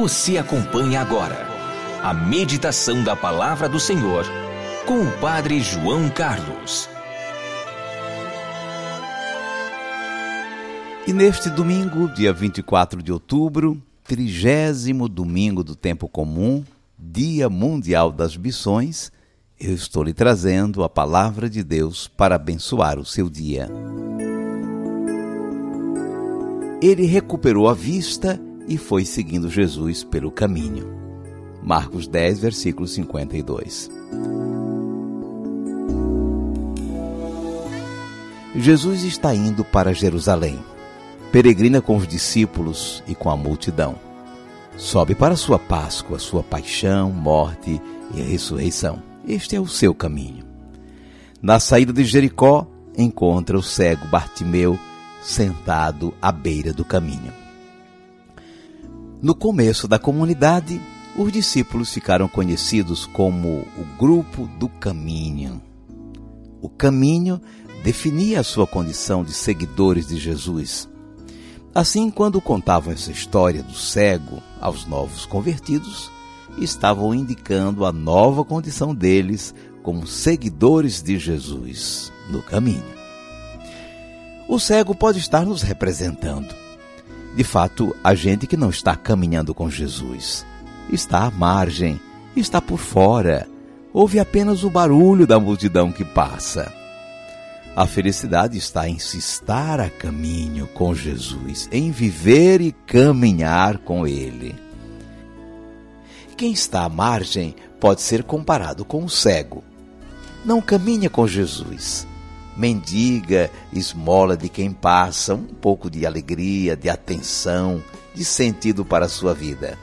Você acompanha agora a meditação da palavra do Senhor com o Padre João Carlos. E neste domingo, dia 24 de outubro, trigésimo domingo do tempo comum, Dia Mundial das Missões, eu estou lhe trazendo a palavra de Deus para abençoar o seu dia. Ele recuperou a vista e foi seguindo Jesus pelo caminho. Marcos 10, versículo 52. Jesus está indo para Jerusalém. Peregrina com os discípulos e com a multidão. Sobe para sua Páscoa, sua paixão, morte e ressurreição. Este é o seu caminho. Na saída de Jericó, encontra o cego Bartimeu sentado à beira do caminho. No começo da comunidade, os discípulos ficaram conhecidos como o Grupo do Caminho. O caminho definia a sua condição de seguidores de Jesus. Assim, quando contavam essa história do cego aos novos convertidos, estavam indicando a nova condição deles como seguidores de Jesus no caminho. O cego pode estar nos representando de fato, a gente que não está caminhando com Jesus está à margem, está por fora, ouve apenas o barulho da multidão que passa. A felicidade está em se estar a caminho com Jesus, em viver e caminhar com Ele. Quem está à margem pode ser comparado com o cego. Não caminha com Jesus, mendiga esmola de quem passa um pouco de alegria, de atenção, de sentido para a sua vida.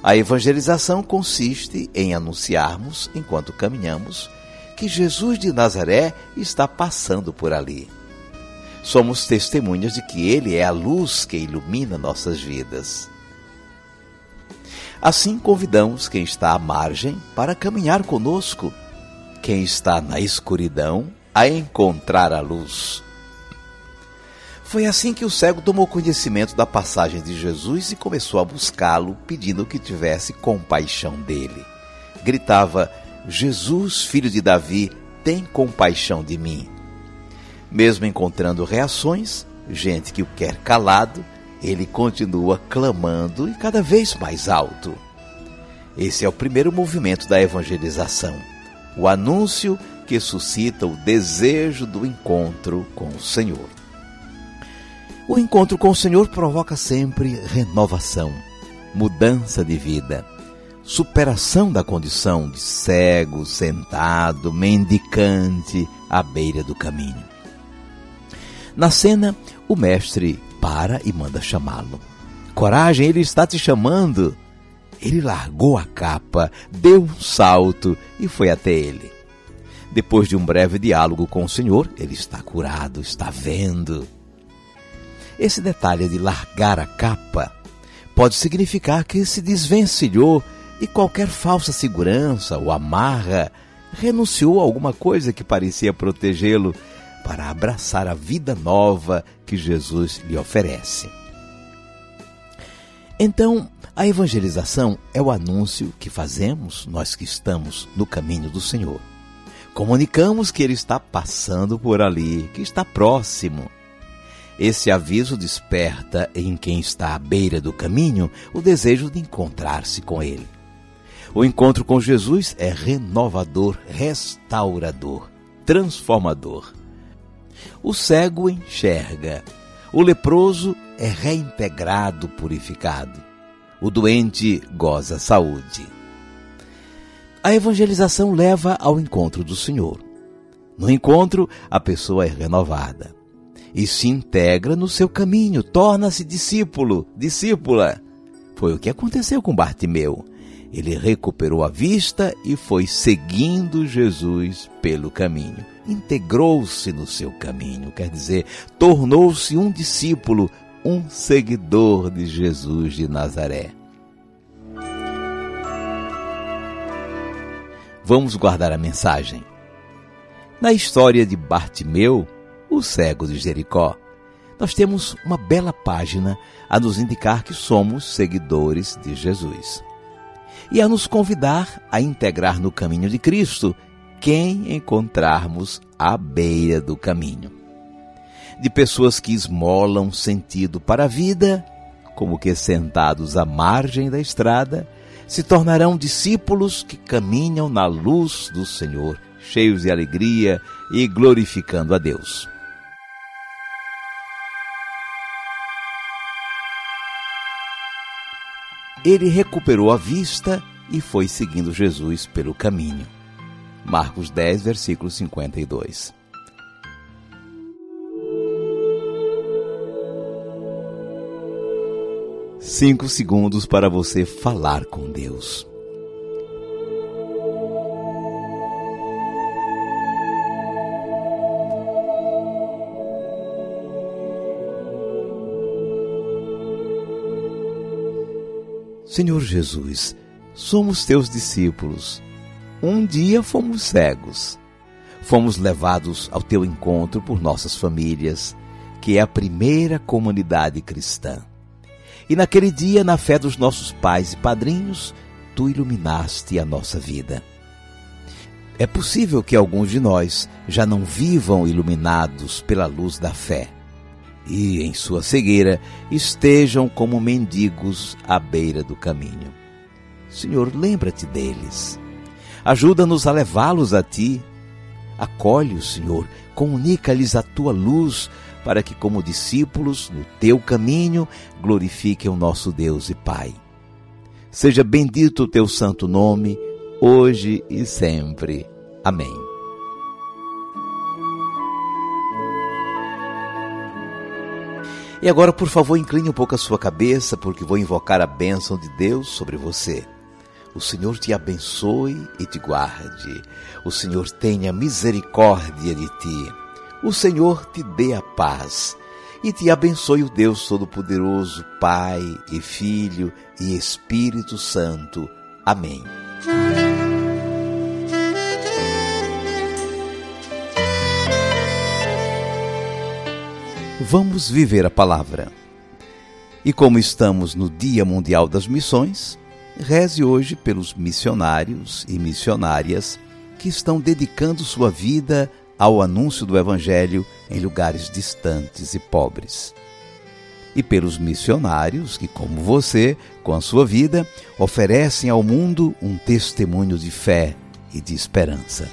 A evangelização consiste em anunciarmos, enquanto caminhamos, que Jesus de Nazaré está passando por ali. Somos testemunhas de que Ele é a luz que ilumina nossas vidas. Assim, convidamos quem está à margem para caminhar conosco. Quem está na escuridão a encontrar a luz. Foi assim que o cego tomou conhecimento da passagem de Jesus e começou a buscá-lo, pedindo que tivesse compaixão dele. Gritava: Jesus, filho de Davi, tem compaixão de mim. Mesmo encontrando reações, gente que o quer calado, ele continua clamando e cada vez mais alto. Esse é o primeiro movimento da evangelização, o anúncio que suscita o desejo do encontro com o Senhor. O encontro com o Senhor provoca sempre renovação, mudança de vida, superação da condição de cego, sentado, mendicante à beira do caminho. Na cena, o mestre para e manda chamá-lo. Coragem, ele está te chamando. Ele largou a capa, deu um salto e foi até ele. Depois de um breve diálogo com o Senhor, ele está curado, está vendo. Esse detalhe de largar a capa pode significar que se desvencilhou de qualquer falsa segurança ou amarra, renunciou a alguma coisa que parecia protegê-lo para abraçar a vida nova que Jesus lhe oferece. Então, a evangelização é o anúncio que fazemos, nós que estamos no caminho do Senhor. Comunicamos que ele está passando por ali, que está próximo. Esse aviso desperta em quem está à beira do caminho o desejo de encontrar-se com ele. O encontro com Jesus é renovador, restaurador, transformador. O cego enxerga, o leproso é reintegrado, purificado. O doente goza saúde. A evangelização leva ao encontro do Senhor. No encontro, a pessoa é renovada. e se integra no seu caminho, torna-se discípulo, discípula. Foi o que aconteceu com Bartimeu. Ele recuperou a vista e foi seguindo Jesus pelo caminho. Integrou-se no seu caminho, quer dizer, tornou-se um discípulo, um seguidor de Jesus de Nazaré. Vamos guardar a mensagem. Na história de Bartimeu, o cego de Jericó, nós temos uma bela página a nos indicar que somos seguidores de Jesus e a nos convidar a integrar no caminho de Cristo quem encontrarmos à beira do caminho. De pessoas que esmolam sentido para a vida, como que sentados à margem da estrada, se tornarão discípulos que caminham na luz do Senhor, cheios de alegria e glorificando a Deus. ele recuperou a vista e foi seguindo Jesus pelo caminho. Marcos 10, versículo 52. Cinco segundos para você falar com Deus. Senhor Jesus, somos teus discípulos. Um dia fomos cegos. Fomos levados ao teu encontro por nossas famílias, que é a primeira comunidade cristã. E naquele dia, na fé dos nossos pais e padrinhos, tu iluminaste a nossa vida. É possível que alguns de nós já não vivam iluminados pela luz da fé e, em sua cegueira, estejam como mendigos à beira do caminho. Senhor, lembra-te deles. Ajuda-nos a levá-los a ti. Acolhe-os, Senhor, comunica-lhes a tua luz, para que, como discípulos, no teu caminho, glorifiquem o nosso Deus e Pai. Seja bendito o teu santo nome, hoje e sempre. Amém. E agora, por favor, incline um pouco a sua cabeça, porque vou invocar a bênção de Deus sobre você. O Senhor te abençoe e te guarde. O Senhor tenha misericórdia de ti. O Senhor te dê a paz. E te abençoe o Deus Todo-Poderoso, Pai e Filho e Espírito Santo. Amém. Vamos viver a palavra. E como estamos no Dia Mundial das Missões, reze hoje pelos missionários e missionárias que estão dedicando sua vida ao anúncio do Evangelho em lugares distantes e pobres. E pelos missionários que, como você, com a sua vida, oferecem ao mundo um testemunho de fé e de esperança.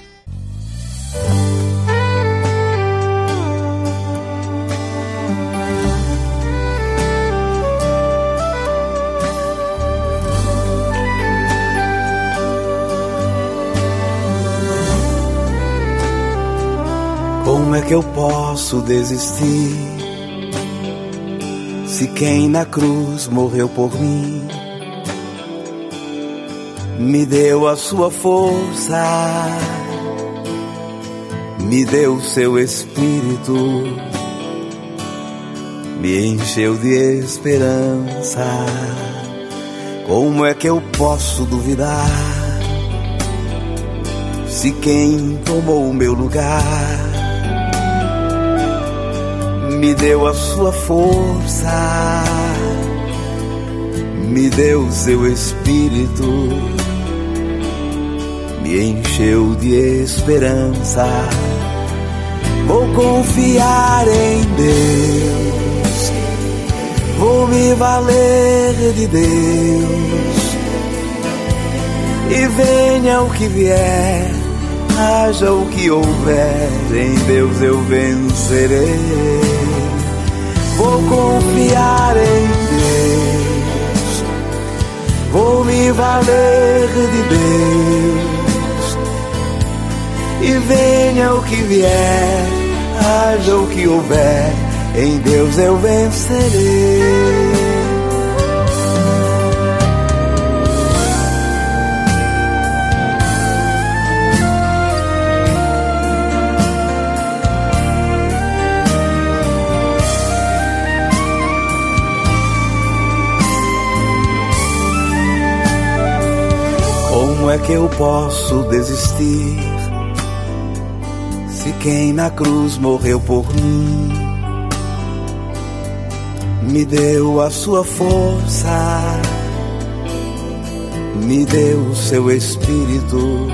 Que eu posso desistir? Se quem na cruz morreu por mim me deu a sua força, me deu seu espírito, me encheu de esperança. Como é que eu posso duvidar? Se quem tomou o meu lugar me deu a sua força, me deu seu espírito, me encheu de esperança. Vou confiar em Deus, vou me valer de Deus, e venha o que vier haja o que houver, em Deus eu vencerei. Vou confiar em Deus, vou me valer de Deus. E venha o que vier, haja o que houver, em Deus eu vencerei. Como é que eu posso desistir? Se quem na cruz morreu por mim me deu a sua força, me deu o seu espírito,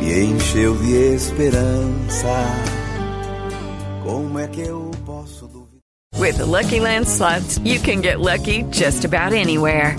me encheu de esperança. Como é que eu posso duvidar? With the Lucky Land slots, you can get lucky just about anywhere.